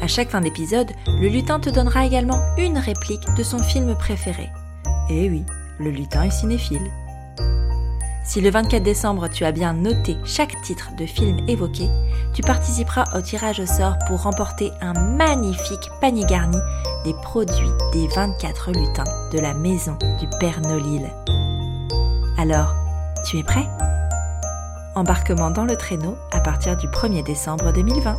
À chaque fin d'épisode, le lutin te donnera également une réplique de son film préféré. Et oui, le lutin est cinéphile. Si le 24 décembre tu as bien noté chaque titre de film évoqué, tu participeras au tirage au sort pour remporter un magnifique panier garni des produits des 24 lutins de la maison du Père Nolil. Alors, tu es prêt? Embarquement dans le traîneau à partir du 1er décembre 2020.